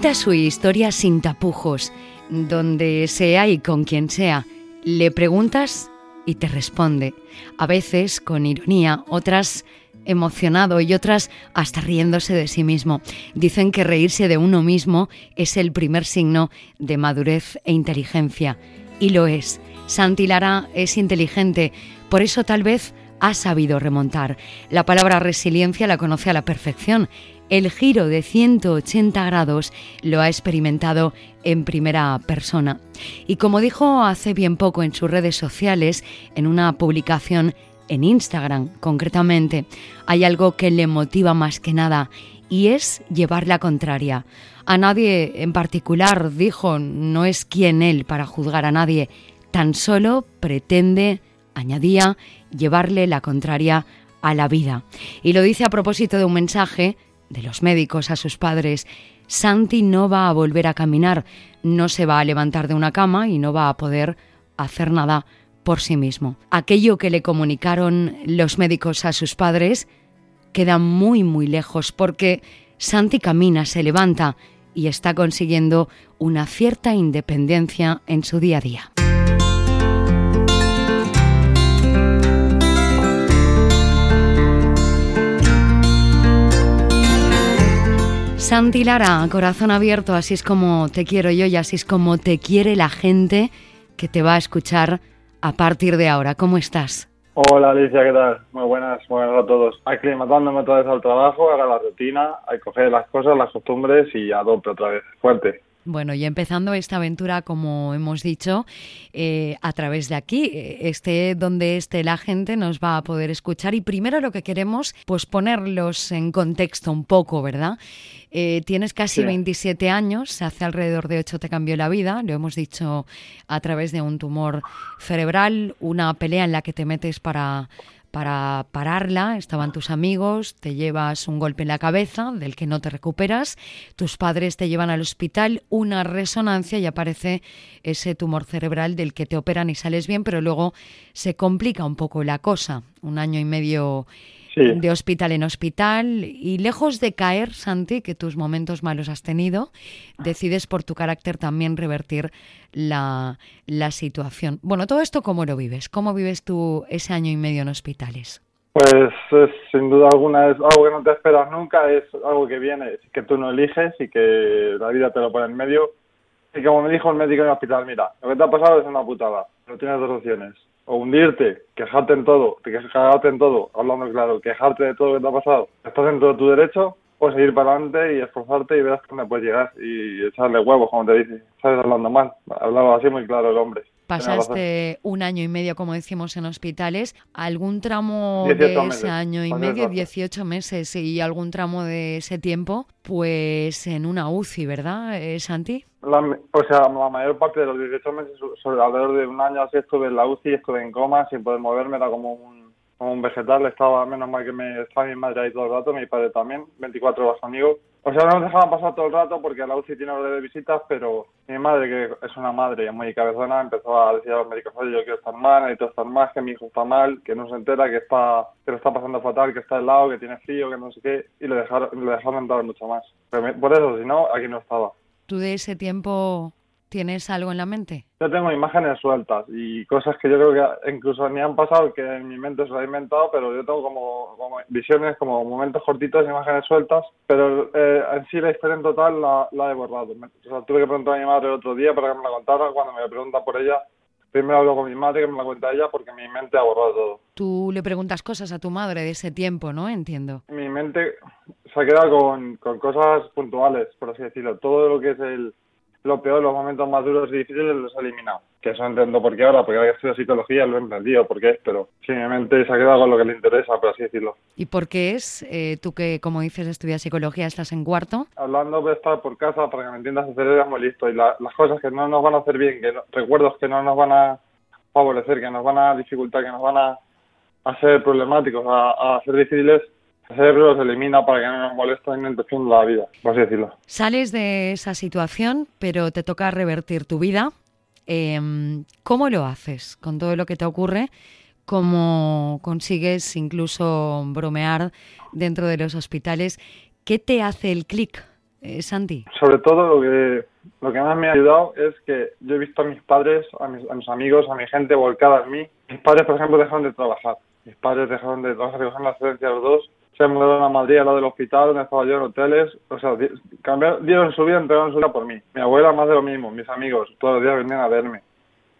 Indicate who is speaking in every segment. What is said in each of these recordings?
Speaker 1: Cuenta su historia sin tapujos, donde sea y con quien sea. Le preguntas y te responde, a veces con ironía, otras emocionado y otras hasta riéndose de sí mismo. Dicen que reírse de uno mismo es el primer signo de madurez e inteligencia. Y lo es. Santi Lara es inteligente, por eso tal vez ha sabido remontar. La palabra resiliencia la conoce a la perfección. El giro de 180 grados lo ha experimentado en primera persona. Y como dijo hace bien poco en sus redes sociales, en una publicación en Instagram concretamente, hay algo que le motiva más que nada y es llevar la contraria. A nadie en particular, dijo, no es quien él para juzgar a nadie, tan solo pretende, añadía, llevarle la contraria a la vida. Y lo dice a propósito de un mensaje de los médicos a sus padres. Santi no va a volver a caminar, no se va a levantar de una cama y no va a poder hacer nada por sí mismo. Aquello que le comunicaron los médicos a sus padres queda muy muy lejos porque Santi camina, se levanta y está consiguiendo una cierta independencia en su día a día. Santi Lara, corazón abierto, así es como te quiero yo y así es como te quiere la gente que te va a escuchar a partir de ahora. ¿Cómo estás?
Speaker 2: Hola Alicia, ¿qué tal? Muy buenas, buenas a todos. Aclimatándome otra vez al trabajo, a la rutina, a coger las cosas, las costumbres y adopte otra vez. Fuerte.
Speaker 1: Bueno, y empezando esta aventura, como hemos dicho, eh, a través de aquí, este donde esté la gente nos va a poder escuchar y primero lo que queremos, pues ponerlos en contexto un poco, ¿verdad? Eh, tienes casi 27 años, hace alrededor de 8 te cambió la vida, lo hemos dicho a través de un tumor cerebral, una pelea en la que te metes para para pararla estaban tus amigos, te llevas un golpe en la cabeza del que no te recuperas, tus padres te llevan al hospital, una resonancia y aparece ese tumor cerebral del que te operan y sales bien, pero luego se complica un poco la cosa. Un año y medio de hospital en hospital y lejos de caer, Santi, que tus momentos malos has tenido, decides por tu carácter también revertir la, la situación. Bueno, todo esto, ¿cómo lo vives? ¿Cómo vives tú ese año y medio en hospitales?
Speaker 2: Pues sin duda alguna es algo que no te esperas nunca, es algo que viene, que tú no eliges y que la vida te lo pone en medio. Y como me dijo el médico en el hospital, mira, lo que te ha pasado es una putada, pero tienes dos opciones o hundirte, quejarte en todo, quejarte en todo, hablando claro, quejarte de todo lo que te ha pasado, estás dentro de tu derecho, o seguir para adelante y esforzarte y verás dónde puedes llegar y echarle huevos, como te dice. Sabes hablando mal, hablaba así muy claro el hombre.
Speaker 1: Pasaste un año y medio, como decimos, en hospitales. ¿Algún tramo de ese año y medio, 18 meses, y algún tramo de ese tiempo, pues en una UCI, ¿verdad, eh, Santi?
Speaker 2: o sea, la mayor parte de los 18 meses, sobre alrededor de un año así, estuve en la UCI, estuve en coma, sin poder moverme, era como un como un vegetal, estaba menos mal que me estaba mi madre ahí todo el rato, mi padre también, 24 horas amigos. O sea, no nos dejaban pasar todo el rato porque la UCI tiene hora de visitas, pero mi madre, que es una madre muy cabezona, empezó a decir a los médicos, oye, yo quiero estar mal, necesito estar más, que mi hijo está mal, que no se entera, que está que lo está pasando fatal, que está helado, que tiene frío, que no sé qué, y le dejaron, le dejaron entrar mucho más. por eso, si no, aquí no estaba.
Speaker 1: ¿Tú de ese tiempo ¿Tienes algo en la mente?
Speaker 2: Yo tengo imágenes sueltas y cosas que yo creo que incluso me han pasado que en mi mente se he inventado, pero yo tengo como, visiones, como momentos cortitos, imágenes sueltas, pero eh, en sí la historia en total la, he borrado. O sea, tuve que preguntar a mi madre otro día para que me la contara. Cuando me pregunta por ella, primero hablo con mi madre que me la cuenta ella porque mi mente ha borrado todo.
Speaker 1: Tú le preguntas cosas a tu madre de ese tiempo, ¿no? Entiendo.
Speaker 2: Mi mente se ha quedado con, con cosas puntuales, por así decirlo. Todo lo que es el lo peor, los momentos más duros y difíciles los he eliminado. Que eso entiendo por qué ahora, porque ahora que estudio psicología lo he entendido por qué, pero simplemente se ha quedado con lo que le interesa, por así decirlo.
Speaker 1: ¿Y por qué es? Eh, tú que, como dices, estudias psicología, estás en cuarto.
Speaker 2: Hablando de estar por casa, para que me entiendas, el cerebro es muy listo y las cosas que no nos van a hacer bien, que recuerdos que no nos van a favorecer, que nos van a dificultar, que nos van a, hacer problemáticos, a, a hacer difíciles, el cerebro se elimina para que no nos moleste en de la vida, por así decirlo.
Speaker 1: Sales de esa situación, pero te toca revertir tu vida. Em, ¿Cómo lo haces con todo lo que te ocurre? ¿Cómo consigues incluso bromear dentro de los hospitales? ¿Qué te hace el clic eh, Santi?
Speaker 2: Sobre todo lo que, lo que más me ha ayudado es que yo he visto a mis padres, a mis, a mis amigos, a mi gente volcada en mí. Mis padres, por ejemplo, dejaron de trabajar. Mis padres dejaron de trabajar, dejaron la excedencia los dos. Se mudaron a Madrid, al lado del hospital, donde estaba yo en hoteles. O sea, di- cambiaron, dieron su vida, entregaron su vida por mí. Mi abuela más de lo mismo, mis amigos, todos los días venían a verme.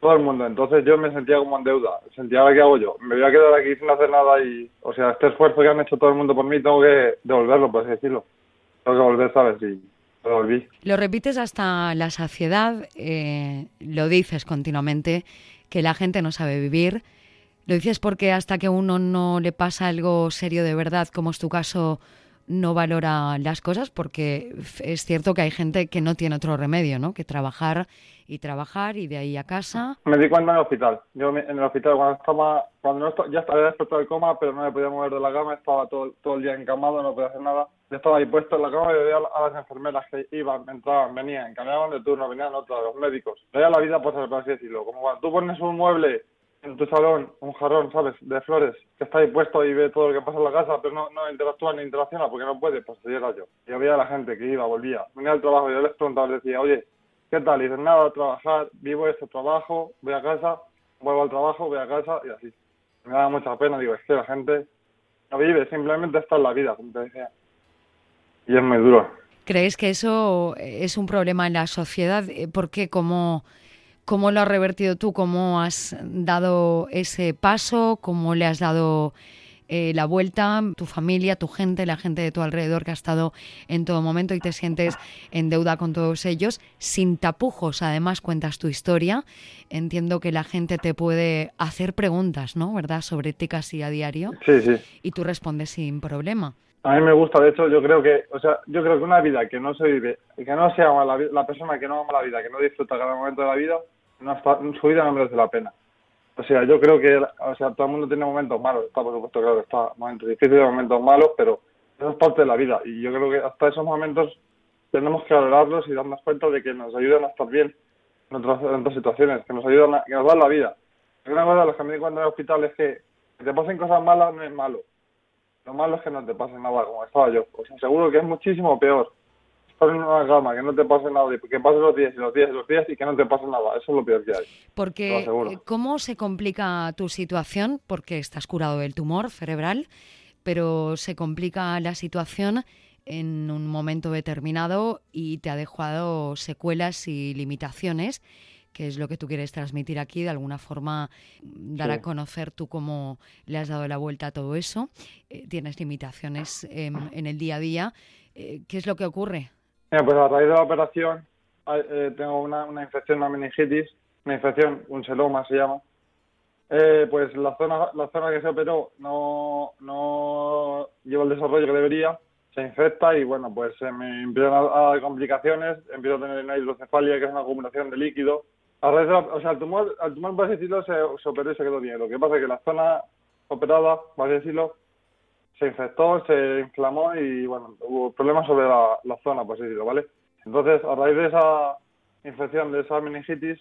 Speaker 2: Todo el mundo. Entonces yo me sentía como en deuda. Sentía, ¿ahora qué hago yo? Me voy a quedar aquí sin hacer nada y... O sea, este esfuerzo que han hecho todo el mundo por mí, tengo que devolverlo, por así decirlo. Tengo que volver, ¿sabes? Y lo devolví.
Speaker 1: Lo repites hasta la saciedad, eh, lo dices continuamente, que la gente no sabe vivir. Lo dices porque hasta que uno no le pasa algo serio de verdad, como es tu caso, no valora las cosas, porque es cierto que hay gente que no tiene otro remedio, ¿no? Que trabajar y trabajar y de ahí a casa.
Speaker 2: Me di cuenta en el hospital. Yo en el hospital cuando estaba, cuando no estaba, ya estaba despertado del coma, pero no me podía mover de la cama, estaba todo, todo el día encamado, no podía hacer nada. Yo estaba ahí puesto en la cama y veía a la- a las enfermeras que iban, entraban, venían, cambiaban de turno, venían otras, los médicos. Veía la vida por por así decirlo. Como cuando tú pones un mueble en tu salón, un jarrón, ¿sabes? De flores, que está ahí puesto y ve todo lo que pasa en la casa, pero no, no interactúa ni interacciona porque no puede, pues era yo. Y había la gente que iba, volvía, venía al trabajo y yo les preguntaba, les decía, oye, ¿qué tal? Y dicen, nada, trabajar, vivo este trabajo, voy a casa, vuelvo al trabajo, voy a casa y así. Me daba mucha pena, digo, es que la gente no vive, simplemente está en la vida, como te decía. Y es muy duro.
Speaker 1: ¿Crees que eso es un problema en la sociedad? Eh, ¿Por qué? ¿Cómo, ¿Cómo lo has revertido tú? ¿Cómo has dado ese paso? ¿Cómo le has dado eh, la vuelta? Tu familia, tu gente, la gente de tu alrededor que ha estado en todo momento y te sientes en deuda con todos ellos, sin tapujos. Además, cuentas tu historia. Entiendo que la gente te puede hacer preguntas, ¿no? ¿Verdad? Sobre ti casi a diario
Speaker 2: Sí, sí.
Speaker 1: y tú respondes sin problema.
Speaker 2: A mí me gusta, de hecho, yo creo que, o sea, yo creo que una vida que no se vive, que no se ama la, la persona que no ama la vida, que no disfruta cada momento de la vida, no está, su no merece la pena. O sea, yo creo que, o sea, todo el mundo tiene momentos malos, está por supuesto claro, está momentos difíciles, momentos malos, pero eso es parte de la vida y yo creo que hasta esos momentos tenemos que valorarlos y darnos cuenta de que nos ayudan a estar bien en otras, situaciones, que nos ayudan, a, que nos dan la vida. Una cosa de los que me di cuenta en el hospital es que que te pasen cosas malas no es malo. Lo malo es que no te pase nada como estaba yo. O sea, seguro que es muchísimo peor en una cama, que no te pase nada, que pasen los días y los días y los días y que no te pase nada. Eso es lo peor que hay.
Speaker 1: Porque, eh, ¿cómo se complica tu situación? Porque estás curado del tumor cerebral, pero se complica la situación en un momento determinado y te ha dejado secuelas y limitaciones, que es lo que tú quieres transmitir aquí, de alguna forma dar
Speaker 2: Sí.
Speaker 1: a conocer tú cómo le has dado la vuelta a todo eso. Eh, tienes limitaciones en el día a día. Eh, ¿Qué es lo que ocurre?
Speaker 2: Pues a raíz de la operación eh, tengo una, una infección, una meningitis, una infección, un seloma se llama. Eh, pues la zona, la zona que se operó no, no lleva el desarrollo que debería, se infecta y bueno, pues se me empiezan a, a dar complicaciones, empiezo a tener una hidrocefalia que es una acumulación de líquido. A raíz de la- o sea, el tumor, el tumor, por así decirlo, se, se operó y se quedó bien. Lo que pasa es que la zona operada, por así decirlo, se infectó, se inflamó y bueno, hubo problemas sobre la, la zona, por así decirlo, ¿vale? Entonces, a raíz de esa infección, de esa meningitis,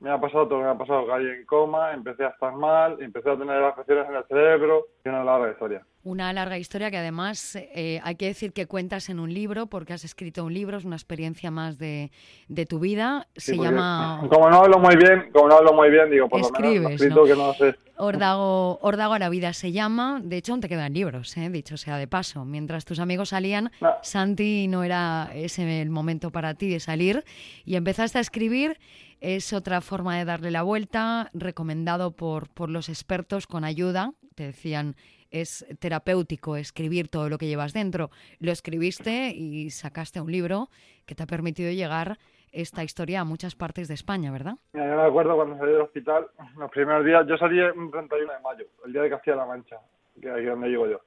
Speaker 2: me ha pasado todo lo que me ha pasado, caí en coma, empecé a estar mal, empecé a tener afecciones en el cerebro y una larga historia.
Speaker 1: Una larga historia que además eh, hay que decir que cuentas en un libro, porque has escrito un libro, es una experiencia más de, de tu vida.
Speaker 2: Sí,
Speaker 1: Se llama
Speaker 2: Como no hablo muy bien, como no hablo muy bien, digo, por lo menos
Speaker 1: Escribes,
Speaker 2: lo escrito
Speaker 1: ¿no?
Speaker 2: que no sé.
Speaker 1: Ordago, Ordago a la vida se llama. De hecho, aún te quedan libros, ¿eh? dicho sea de paso. Mientras tus amigos salían,
Speaker 2: No.
Speaker 1: Santi no era ese el momento para ti de salir y empezaste a escribir. Es otra forma de darle la vuelta, recomendado por, por los expertos con ayuda. Te decían, es terapéutico escribir todo lo que llevas dentro. Lo escribiste y sacaste un libro que te ha permitido llegar esta historia a muchas partes de España, ¿verdad?
Speaker 2: Mira, yo me acuerdo cuando salí del hospital, los primeros días, yo salí un 31 de mayo, el día de Castilla-La Mancha, que es donde llego yo.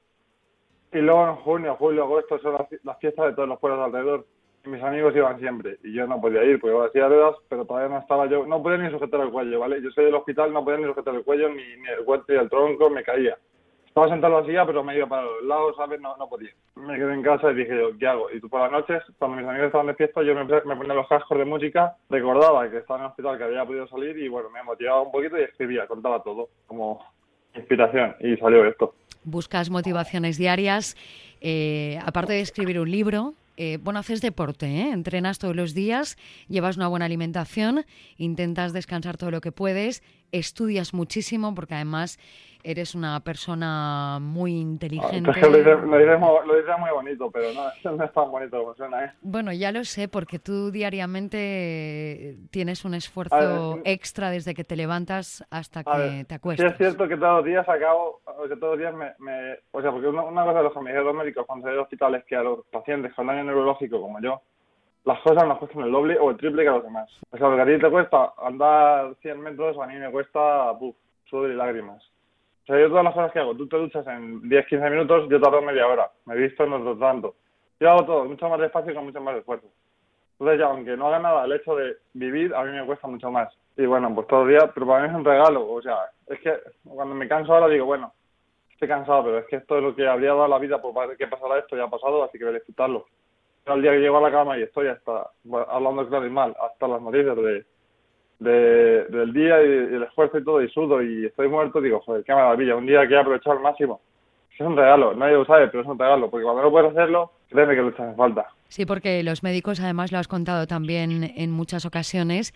Speaker 2: Y luego en junio, julio, agosto son las, fiestas de todos los pueblos alrededor. Mis amigos iban siempre. Y yo no podía ir porque hacía ruedas, pero todavía no estaba yo. No podía ni sujetar el cuello, ¿vale? Yo soy del hospital, no podía ni sujetar el cuello, ni, el cuerpo, ni el tronco, me caía. Estaba sentado en la silla, pero me iba para los lados, ¿sabes? No, no podía. Me quedé en casa y dije yo, ¿qué hago? Y tú por las noches, cuando mis amigos estaban de fiesta, yo me, me ponía los cascos de música, recordaba que estaba en el hospital, que había podido salir y bueno, me motivaba un poquito y escribía, contaba todo, como inspiración. Y salió esto.
Speaker 1: buscas motivaciones diarias. eh, aparte de escribir un libro, eh, bueno, haces deporte, ¿eh? entrenas todos los días, llevas una buena alimentación, intentas descansar todo lo que puedes, estudias muchísimo porque además eres una persona muy inteligente.
Speaker 2: Ah, lo, dices, muy bonito, pero no, no, es tan bonito como suena. ¿eh?
Speaker 1: Bueno, ya lo sé, porque tú diariamente tienes un esfuerzo extra desde que te levantas hasta que te acuestas.
Speaker 2: Sí, es cierto que todos los días acabo, que todos los días me... me o sea, porque una, cosa de los que me dijeron los médicos cuando salí de hospital es que a los pacientes con daño neurológico como yo, las cosas nos cuestan el doble o el triple que a los demás. O sea, lo que a ti te cuesta andar 100 metros, a mí me cuesta, buf, sudor y lágrimas. O sea, yo todas las cosas que hago, tú te duchas en 10-15 minutos, yo tardo media hora. Me he visto no lo tanto. Yo hago todo mucho más despacio y con mucho más esfuerzo. Entonces ya, aunque no haga nada, el hecho de vivir a mí me cuesta mucho más. Y bueno, pues todo el día, pero para mí es un regalo. O sea, es que cuando me canso ahora digo, bueno, estoy cansado, pero es que esto es lo que habría dado la vida por que pasara esto, ya ha pasado, así que voy a disfrutarlo. Al día que llego a la cama y estoy hasta, hablando claro y mal, hasta las noticias de de, del día y, el esfuerzo y todo, y sudo y estoy muerto, digo, joder, qué maravilla, un día que he aprovechado al máximo. Es un regalo, nadie lo sabe, pero es un regalo, porque cuando no puedes hacerlo, créeme que lo echas en falta.
Speaker 1: Sí, porque los médicos, además lo has contado también en muchas ocasiones,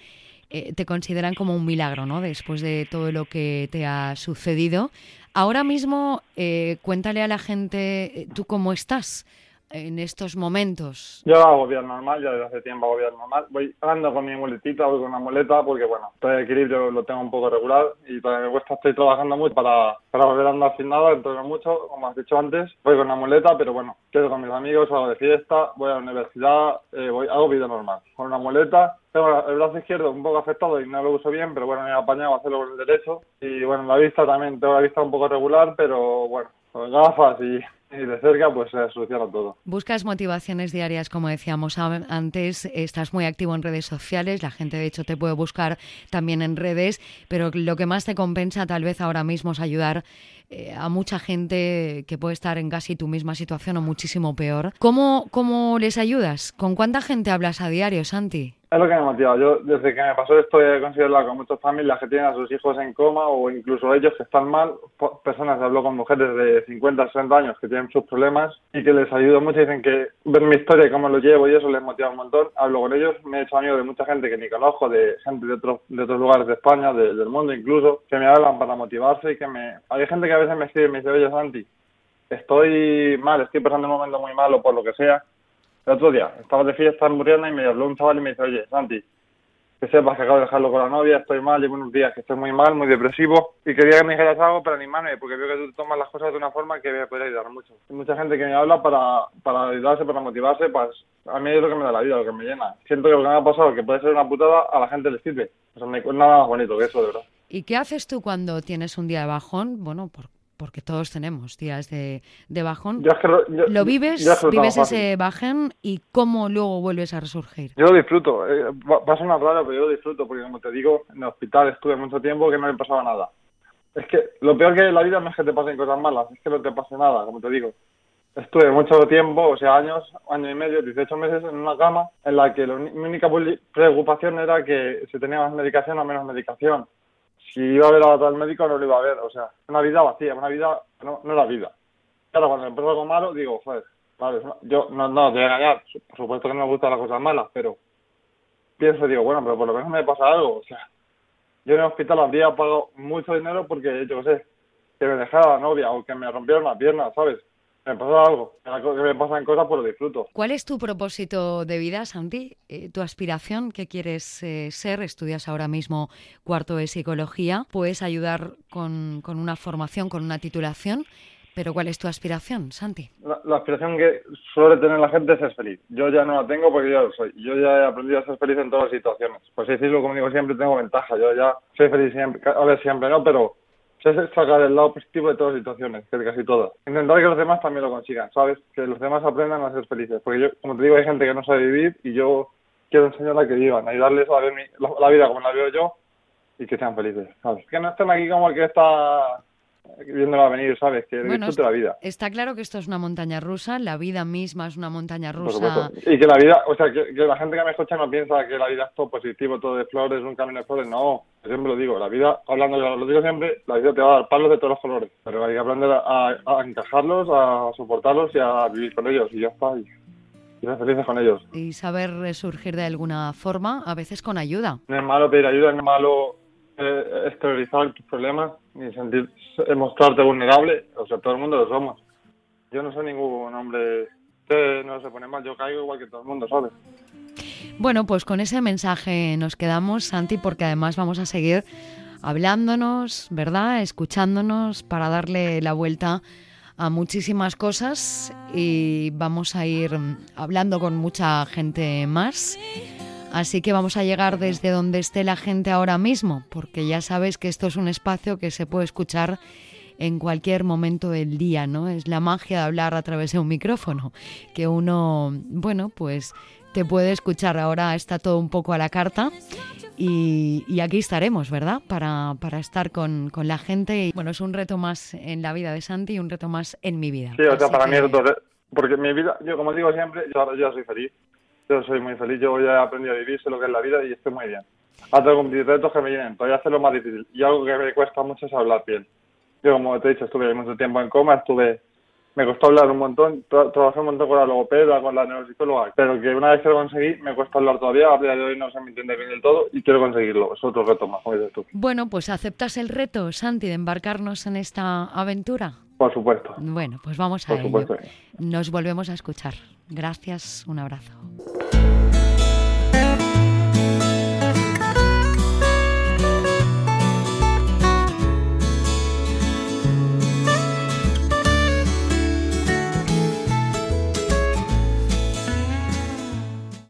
Speaker 1: eh, te consideran como un milagro, ¿no? Después de todo lo que te ha sucedido. Ahora mismo, eh, cuéntale a la gente, eh, ¿tú cómo estás? En estos momentos?
Speaker 2: Yo hago vida normal, ya desde hace tiempo hago vida normal. Voy ando con mi muletita, voy con una muleta porque, bueno, todo el equilibrio lo tengo un poco regular y todavía me cuesta, estoy trabajando mucho para, para volver a andar sin nada, entreno mucho, como has dicho antes. Voy con una muleta, pero bueno, quedo con mis amigos, hago de fiesta, voy a la universidad, eh, voy, hago vida normal. Con una muleta, tengo el brazo izquierdo un poco afectado y no lo uso bien, pero bueno, me he apañado a hacerlo con el derecho. Y bueno, la vista también, tengo la vista un poco regular, pero bueno, con gafas y y de cerca pues se soluciona todo.
Speaker 1: Buscas motivaciones diarias, como decíamos antes, estás muy activo en redes sociales, la gente de hecho te puede buscar también en redes, pero lo que más te compensa tal vez ahora mismo es ayudar eh, a mucha gente que puede estar en casi tu misma situación o muchísimo peor. ¿Cómo, ¿Cómo les ayudas? ¿Con cuánta gente hablas a diario, Santi?
Speaker 2: Es lo que me motiva. Yo, desde que me pasó esto, he hablar con muchas familias que tienen a sus hijos en coma o incluso ellos que están mal. Personas, hablo con mujeres de 50, 60 años que tienen sus problemas y que les ayudo mucho. Dicen que ver mi historia cómo lo llevo y eso les motiva un montón. Hablo con ellos, me he hecho amigo de mucha gente que ni conozco, de gente de otros, de otros lugares de España, del mundo incluso, que me hablan para motivarse y que me... Hay gente que a veces me escribe y me dice, oye Santi, estoy mal, estoy pasando un momento muy malo por lo que sea el otro día estaba de fiesta en Muriana y me habló un chaval y me dice, oye, Santi, que sepas que acabo de dejarlo con la novia, estoy mal, llevo unos días que estoy muy mal, muy depresivo, y quería que me dijeras algo para animarme, porque veo que tú tomas las cosas de una forma que me puede ayudar mucho. Hay mucha gente que me habla para, para ayudarse, para motivarse, pues a mí es lo que me da la vida, lo que me llena. Siento que lo que me ha pasado, que puede ser una putada, a la gente le sirve. O sea, no hay nada más bonito que eso, de verdad.
Speaker 1: ¿Y qué haces tú cuando tienes un día de bajón? Bueno, por porque todos tenemos días de, de bajón. lo, vives, vives ese bajón y cómo luego vuelves a resurgir.
Speaker 2: Yo lo disfruto, eh, va, a sonar raro, pero yo lo disfruto, porque como te digo, en el hospital estuve mucho tiempo que no me pasaba nada. Es que lo peor que hay en la vida no es que te pasen cosas malas, es que no te pase nada, como te digo. Estuve mucho tiempo, o sea, años, año y medio, 18 meses en una cama en la que mi única preocupación era que si tenía más medicación o menos medicación si iba a ver a tal médico no lo iba a ver, o sea, una vida vacía, una vida, no, no era vida. Claro, cuando empezó algo malo, digo, joder, vale, yo no, no, te voy a engañar, por supuesto que no me gustan las cosas malas, pero pienso, digo, bueno, pero por lo menos me pasa algo, o sea, yo en el hospital habría pagado mucho dinero porque, yo qué sé, que me dejara la novia o que me rompieron la pierna, ¿sabes? Me pasa algo, que me pasan cosas, por pues lo disfruto.
Speaker 1: ¿Cuál es tu propósito de vida, Santi? Eh, ¿Tu aspiración? ¿Qué quieres eh, ser? Estudias ahora mismo cuarto de psicología. Puedes ayudar con, con, una formación, con una titulación. Pero ¿cuál es tu aspiración, Santi?
Speaker 2: La, aspiración que suele tener la gente es ser feliz. Yo ya no la tengo porque yo lo soy. Yo ya he aprendido a ser feliz en todas las situaciones. Pues decirlo, como digo siempre, tengo ventaja. Yo ya soy feliz siempre. A ver, siempre no, pero es sacar el lado positivo de todas las situaciones, que de casi todas. Intentar que los demás también lo consigan, ¿sabes? Que los demás aprendan a ser felices. Porque yo, como te digo, hay gente que no sabe vivir y yo quiero enseñarles a que vivan, ayudarles a ver la, vida como la veo yo y que sean felices, ¿sabes? Que no estén aquí como el que está viéndola venir, ¿sabes? Que bueno, la vida.
Speaker 1: Está claro que esto es una montaña rusa, la vida misma es una montaña rusa.
Speaker 2: Y que la vida, o sea, que, la gente que me escucha no piensa que la vida es todo positivo, todo de flores, un camino de flores, no. siempre lo digo, la vida, hablando, lo digo siempre, la vida te va a dar palos de todos los colores, pero hay que aprender a, encajarlos, a soportarlos y a vivir con ellos, y ya está. y ser felices con ellos.
Speaker 1: Y saber resurgir de alguna forma, a veces con ayuda.
Speaker 2: No es malo pedir ayuda, no es malo eh, exteriorizar tus problemas ni sentir, mostrarte vulnerable. O sea, todo el mundo lo somos. Yo no soy ningún hombre que no se pone mal, yo caigo igual que todo el mundo, ¿sabes?
Speaker 1: Bueno, pues con ese mensaje nos quedamos, Santi, porque además vamos a seguir hablándonos, ¿verdad? Escuchándonos para darle la vuelta a muchísimas cosas y vamos a ir hablando con mucha gente más. Así que vamos a llegar desde donde esté la gente ahora mismo, porque ya sabes que esto es un espacio que se puede escuchar en cualquier momento del día, ¿no? Es la magia de hablar a través de un micrófono, que uno, bueno, pues te puede escuchar. Ahora está todo un poco a la carta y, aquí estaremos, ¿verdad? Para, para estar con, con, la gente. Y, bueno, es un reto más en la vida de Santi y un reto más en mi vida.
Speaker 2: Sí, o sea, para mí es porque mi vida, yo como digo siempre, yo, yo soy feliz. Yo soy muy feliz, yo ya he aprendido a vivir, sé lo que es la vida y estoy muy bien. Tengo cumplir retos que me vienen, todavía hace lo más difícil. Y algo que me cuesta mucho es hablar bien. Yo, como te he dicho, estuve mucho tiempo en coma, estuve me costó hablar un montón, trabajé un montón con la logopeda, con la neuropsicóloga, pero que una vez que lo conseguí, me cuesta hablar todavía, a día de hoy no se me entiende bien del todo y quiero conseguirlo, es otro reto más, como dices tú.
Speaker 1: Bueno, pues ¿aceptas el reto, Santi, de embarcarnos en esta aventura?
Speaker 2: Por supuesto.
Speaker 1: Bueno, pues vamos a
Speaker 2: Por Supuesto.
Speaker 1: Nos volvemos a escuchar. Gracias, un abrazo.